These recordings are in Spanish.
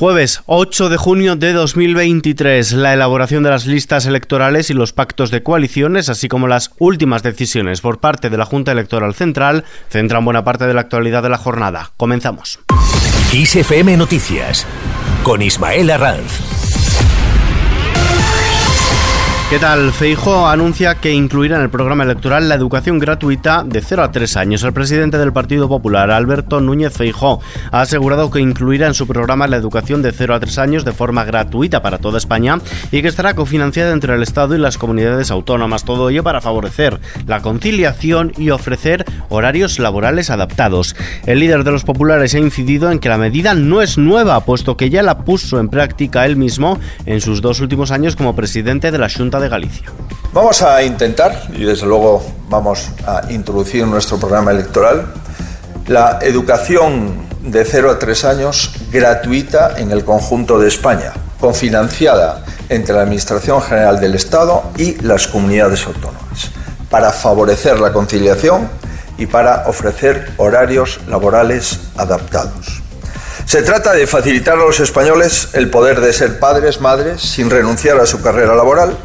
Jueves 8 de junio de 2023, la elaboración de las listas electorales y los pactos de coaliciones, así como las últimas decisiones por parte de la Junta Electoral Central, centran buena parte de la actualidad de la jornada. Comenzamos. XFM Noticias con Ismael Arranz. ¿Qué tal? Feijo anuncia que incluirá en el programa electoral la educación gratuita de 0 a 3 años. El presidente del Partido Popular, Alberto Núñez Feijo, ha asegurado que incluirá en su programa la educación de 0 a 3 años de forma gratuita para toda España y que estará cofinanciada entre el Estado y las comunidades autónomas. Todo ello para favorecer la conciliación y ofrecer horarios laborales adaptados. El líder de los populares ha incidido en que la medida no es nueva, puesto que ya la puso en práctica él mismo en sus dos últimos años como presidente de la Junta de Galicia. Vamos a intentar, y desde luego vamos a introducir en nuestro programa electoral, la educación de 0 a 3 años gratuita en el conjunto de España, confinanciada entre la Administración General del Estado y las comunidades autónomas, para favorecer la conciliación y para ofrecer horarios laborales adaptados. Se trata de facilitar a los españoles el poder de ser padres, madres, sin renunciar a su carrera laboral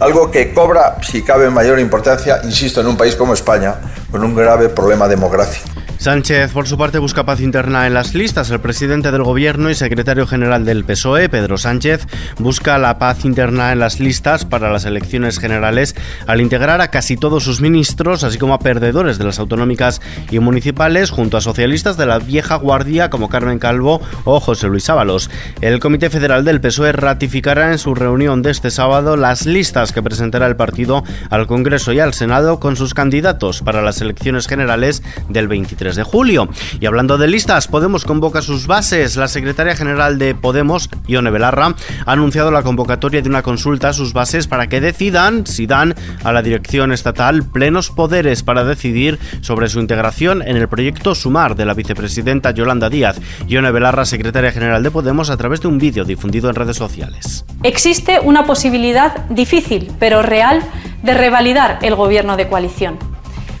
algo que cobra, si cabe, mayor importancia, insisto, en un país como España, con un grave problema demográfico. Sánchez, por su parte, busca paz interna en las listas. El presidente del Gobierno y secretario general del PSOE, Pedro Sánchez, busca la paz interna en las listas para las elecciones generales al integrar a casi todos sus ministros, así como a perdedores de las autonómicas y municipales, junto a socialistas de la vieja guardia como Carmen Calvo o José Luis Ábalos. El Comité Federal del PSOE ratificará en su reunión de este sábado las listas que presentará el partido al Congreso y al Senado con sus candidatos para las elecciones generales del 23 de julio. Y hablando de listas, Podemos convoca sus bases. La secretaria general de Podemos, Ione Belarra, ha anunciado la convocatoria de una consulta a sus bases para que decidan si dan a la dirección estatal plenos poderes para decidir sobre su integración en el proyecto Sumar de la vicepresidenta Yolanda Díaz. Ione Belarra, secretaria general de Podemos, a través de un vídeo difundido en redes sociales. Existe una posibilidad difícil, pero real, de revalidar el gobierno de coalición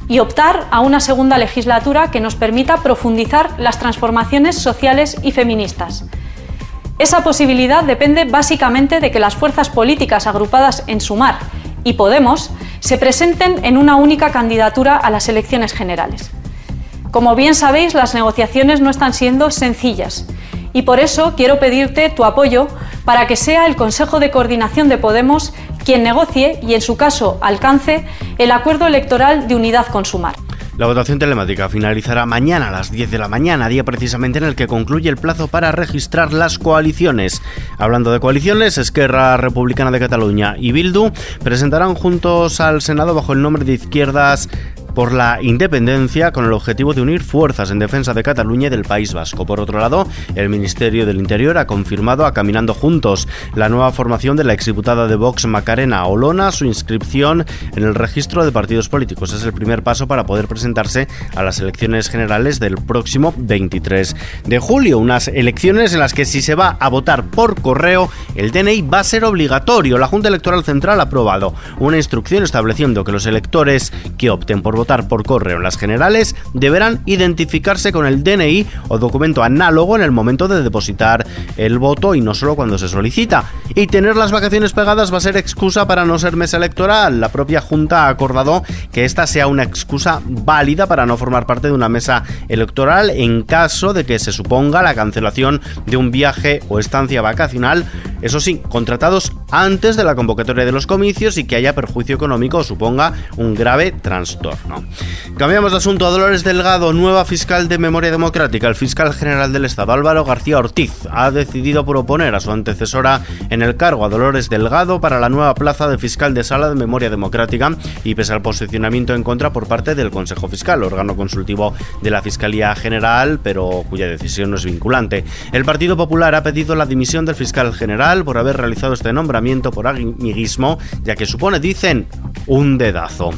y optar a una segunda legislatura que nos permita profundizar las transformaciones sociales y feministas. Esa posibilidad depende básicamente de que las fuerzas políticas agrupadas en Sumar y Podemos se presenten en una única candidatura a las elecciones generales. Como bien sabéis, las negociaciones no están siendo sencillas y por eso quiero pedirte tu apoyo para que sea el Consejo de Coordinación de Podemos quien negocie y, en su caso, alcance el acuerdo electoral de unidad con Sumar. La votación telemática finalizará mañana a las 10 de la mañana, día precisamente en el que concluye el plazo para registrar las coaliciones. Hablando de coaliciones, Esquerra Republicana de Cataluña y Bildu presentarán juntos al Senado bajo el nombre de Izquierdas por la independencia con el objetivo de unir fuerzas en defensa de Cataluña y del País Vasco. Por otro lado, el Ministerio del Interior ha confirmado a Caminando Juntos la nueva formación de la exdiputada de Vox Macarena Olona, su inscripción en el registro de partidos políticos. Es el primer paso para poder presentarse a las elecciones generales del próximo 23 de julio. Unas elecciones en las que si se va a votar por correo, el DNI va a ser obligatorio. La Junta Electoral Central ha aprobado una instrucción estableciendo que los electores que opten por votar por correo en las generales deberán identificarse con el DNI o documento análogo en el momento de depositar el voto y no solo cuando se solicita. Y tener las vacaciones pegadas va a ser excusa para no ser mesa electoral. La propia Junta ha acordado que esta sea una excusa válida para no formar parte de una mesa electoral en caso de que se suponga la cancelación de un viaje o estancia vacacional, eso sí, contratados antes de la convocatoria de los comicios y que haya perjuicio económico o suponga un grave trastorno. Cambiamos de asunto a Dolores Delgado, nueva fiscal de Memoria Democrática. El fiscal general del Estado, Álvaro García Ortiz, ha decidido proponer a su antecesora en el cargo a Dolores Delgado para la nueva plaza de fiscal de Sala de Memoria Democrática y pese al posicionamiento en contra por parte del Consejo Fiscal, órgano consultivo de la Fiscalía General, pero cuya decisión no es vinculante. El Partido Popular ha pedido la dimisión del fiscal general por haber realizado este nombramiento por amiguismo, ya que supone, dicen, un dedazo.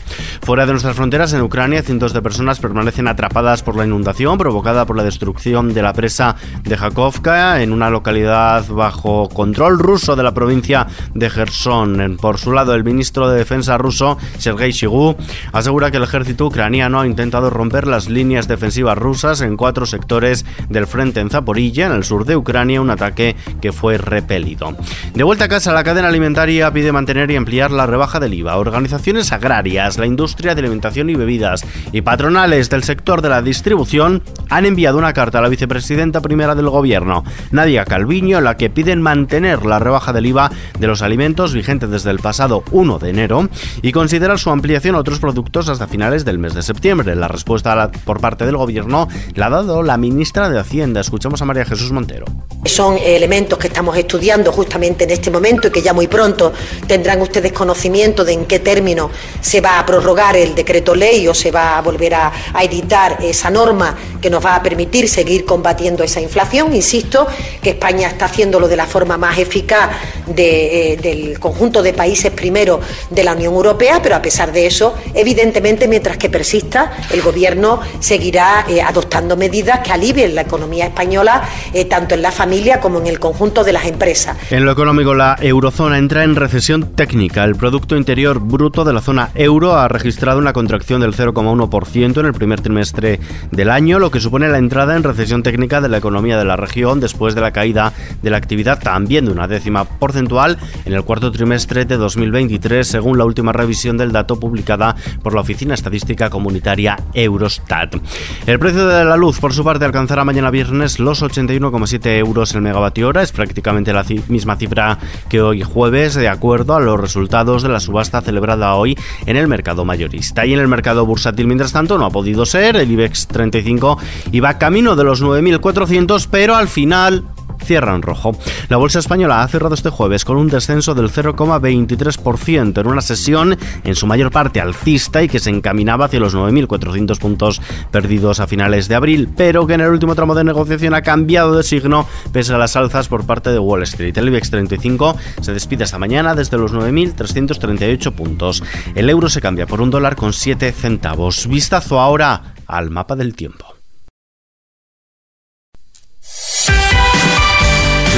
Fuera de nuestras fronteras, en Ucrania, cientos de personas permanecen atrapadas por la inundación provocada por la destrucción de la presa de Jakovka en una localidad bajo control ruso de la provincia de Gerson. Por su lado, el ministro de Defensa ruso, Sergei Shoigu, asegura que el ejército ucraniano ha intentado romper las líneas defensivas rusas en cuatro sectores del frente en Zaporilla, en el sur de Ucrania, un ataque que fue repelido. De vuelta a casa, la cadena alimentaria pide mantener y ampliar la rebaja del IVA. Organizaciones agrarias, la industria de alimentación y bebidas y patronales del sector de la distribución han enviado una carta a la vicepresidenta primera del gobierno, Nadia Calviño, en la que piden mantener la rebaja del IVA de los alimentos vigente desde el pasado 1 de enero y considerar su ampliación a otros productos hasta finales del mes de septiembre. La respuesta por parte del gobierno la ha dado la ministra de Hacienda. Escuchamos a María Jesús Montero. Son elementos que estamos estudiando justamente en este momento y que ya muy pronto tendrán ustedes conocimiento de en qué término se va a prorrogar el decreto ley o se va a volver a, editar esa norma que nos va a permitir seguir combatiendo esa inflación. Insisto que España está haciéndolo de la forma más eficaz eh, del conjunto de países primero de la Unión Europea, pero a pesar de eso, evidentemente, mientras que persista, el Gobierno seguirá eh, adoptando medidas que alivien la economía española, eh, tanto en la familia como en el conjunto de las empresas. En lo económico, la eurozona entra en recesión técnica. El Producto Interior Bruto de la zona euro ha registrado una contracción del 0,1% en el primer trimestre del año, lo que supone la entrada en recesión técnica de la economía de la región después de la caída de la actividad también de una décima en el cuarto trimestre de 2023, según la última revisión del dato publicada por la Oficina Estadística Comunitaria Eurostat. El precio de la luz, por su parte, alcanzará mañana viernes los 81,7 euros el megavatio hora. Es prácticamente la misma cifra que hoy jueves, de acuerdo a los resultados de la subasta celebrada hoy en el mercado mayorista. Y en el mercado bursátil, mientras tanto, no ha podido ser. El IBEX 35 iba camino de los 9.400, pero al final cierra en rojo. La bolsa española ha cerrado este jueves con un descenso del 0,23% en una sesión en su mayor parte alcista y que se encaminaba hacia los 9.400 puntos perdidos a finales de abril, pero que en el último tramo de negociación ha cambiado de signo pese a las alzas por parte de Wall Street. El IBEX 35 se despide esta mañana desde los 9.338 puntos. El euro se cambia por un dólar con 7 centavos. Vistazo ahora al mapa del tiempo.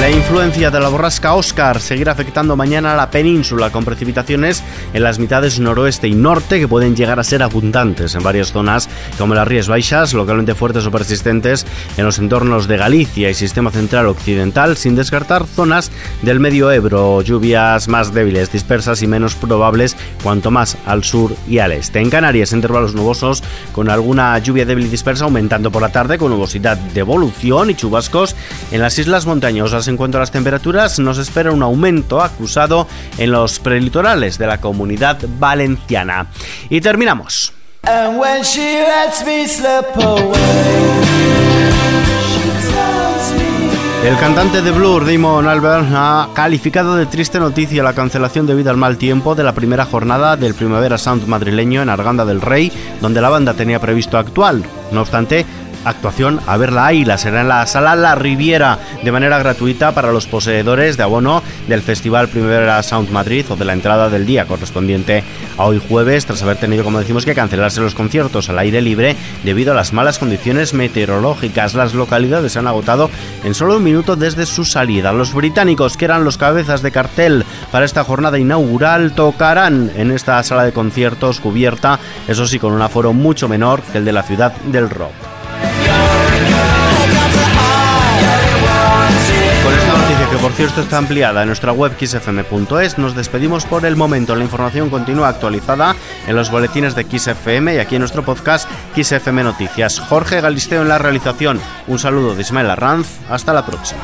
La influencia de la borrasca Oscar seguirá afectando mañana a la península con precipitaciones en las mitades noroeste y norte que pueden llegar a ser abundantes en varias zonas como las Rías Baixas, localmente fuertes o persistentes en los entornos de Galicia y sistema central occidental, sin descartar zonas del medio Ebro, lluvias más débiles, dispersas y menos probables cuanto más al sur y al este. En Canarias, intervalos nubosos con alguna lluvia débil y dispersa aumentando por la tarde con nubosidad de evolución y chubascos en las islas montañosas en cuanto a las temperaturas, nos espera un aumento acusado en los prelitorales de la comunidad valenciana. Y terminamos. El cantante de Blur, Damon Albert, ha calificado de triste noticia la cancelación debido al mal tiempo de la primera jornada del Primavera Sound madrileño en Arganda del Rey, donde la banda tenía previsto actuar. No obstante, actuación a verla ahí. La será en la sala La Riviera de manera gratuita para los poseedores de abono del Festival Primavera Sound Madrid o de la entrada del día correspondiente a hoy jueves, tras haber tenido, como decimos, que cancelarse los conciertos al aire libre debido a las malas condiciones meteorológicas. Las localidades se han agotado en solo un minuto desde su salida. Los británicos, que eran los cabezas de cartel para esta jornada inaugural, tocarán en esta sala de conciertos cubierta, eso sí, con un aforo mucho menor que el de la ciudad del rock. Que por cierto está ampliada en nuestra web xfm.es. Nos despedimos por el momento. La información continúa actualizada en los boletines de XFM y aquí en nuestro podcast XFM Noticias. Jorge Galisteo en la realización. Un saludo de Ismael Arranz. Hasta la próxima.